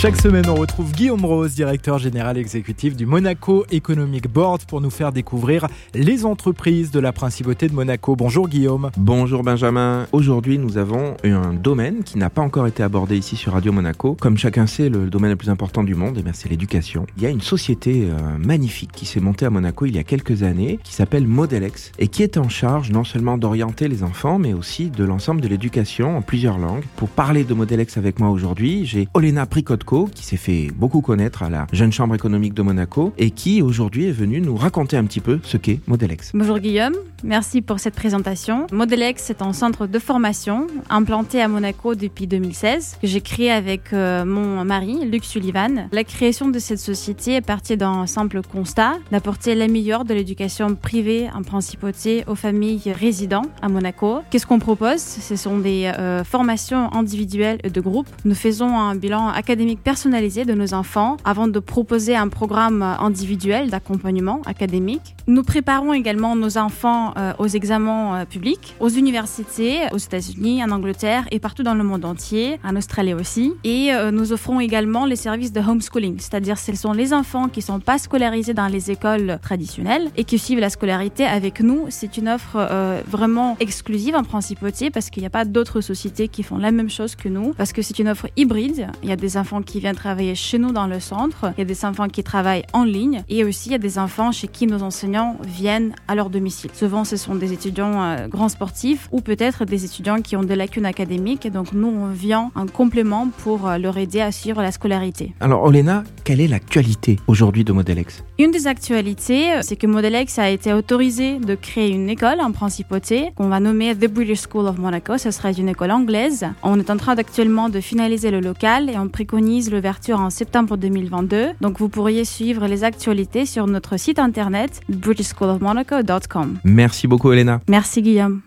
Chaque semaine, on retrouve Guillaume Rose, directeur général exécutif du Monaco Economic Board, pour nous faire découvrir les entreprises de la principauté de Monaco. Bonjour Guillaume. Bonjour Benjamin. Aujourd'hui, nous avons un domaine qui n'a pas encore été abordé ici sur Radio Monaco. Comme chacun sait, le domaine le plus important du monde, eh c'est l'éducation. Il y a une société euh, magnifique qui s'est montée à Monaco il y a quelques années, qui s'appelle Modelex, et qui est en charge non seulement d'orienter les enfants, mais aussi de l'ensemble de l'éducation en plusieurs langues. Pour parler de Modelex avec moi aujourd'hui, j'ai Olena Qui s'est fait beaucoup connaître à la Jeune Chambre économique de Monaco et qui aujourd'hui est venu nous raconter un petit peu ce qu'est Modelex. Bonjour Guillaume, merci pour cette présentation. Modelex est un centre de formation implanté à Monaco depuis 2016 que j'ai créé avec euh, mon mari Luc Sullivan. La création de cette société est partie d'un simple constat d'apporter la meilleure de l'éducation privée en principauté aux familles résidant à Monaco. Qu'est-ce qu'on propose? Ce sont des euh, formations individuelles et de groupe. Nous faisons un bilan académique personnalisé de nos enfants avant de proposer un programme individuel d'accompagnement académique. Nous préparons également nos enfants euh, aux examens euh, publics, aux universités, aux États-Unis, en Angleterre et partout dans le monde entier, en Australie aussi. Et euh, nous offrons également les services de homeschooling, c'est-à-dire ce sont les enfants qui sont pas scolarisés dans les écoles traditionnelles et qui suivent la scolarité avec nous. C'est une offre vraiment exclusive en principauté parce qu'il n'y a pas d'autres sociétés qui font la même chose que nous, parce que c'est une offre hybride. Il y a des enfants qui viennent travailler chez nous dans le centre. Il y a des enfants qui travaillent en ligne et aussi il y a des enfants chez qui nos enseignants viennent à leur domicile. Souvent, ce sont des étudiants euh, grands sportifs ou peut-être des étudiants qui ont des lacunes académiques. Et donc, nous, on vient en complément pour euh, leur aider à suivre la scolarité. Alors, Olena, quelle est l'actualité aujourd'hui de Modelex? Une des actualités, euh, c'est que Modelex a été autorisé de créer une école en principauté qu'on va nommer The British School of Monaco. Ce sera une école anglaise. On est en train actuellement de finaliser le local et on préconise l'ouverture en septembre 2022. Donc vous pourriez suivre les actualités sur notre site internet britishschoolofmonaco.com. Merci beaucoup Elena. Merci Guillaume.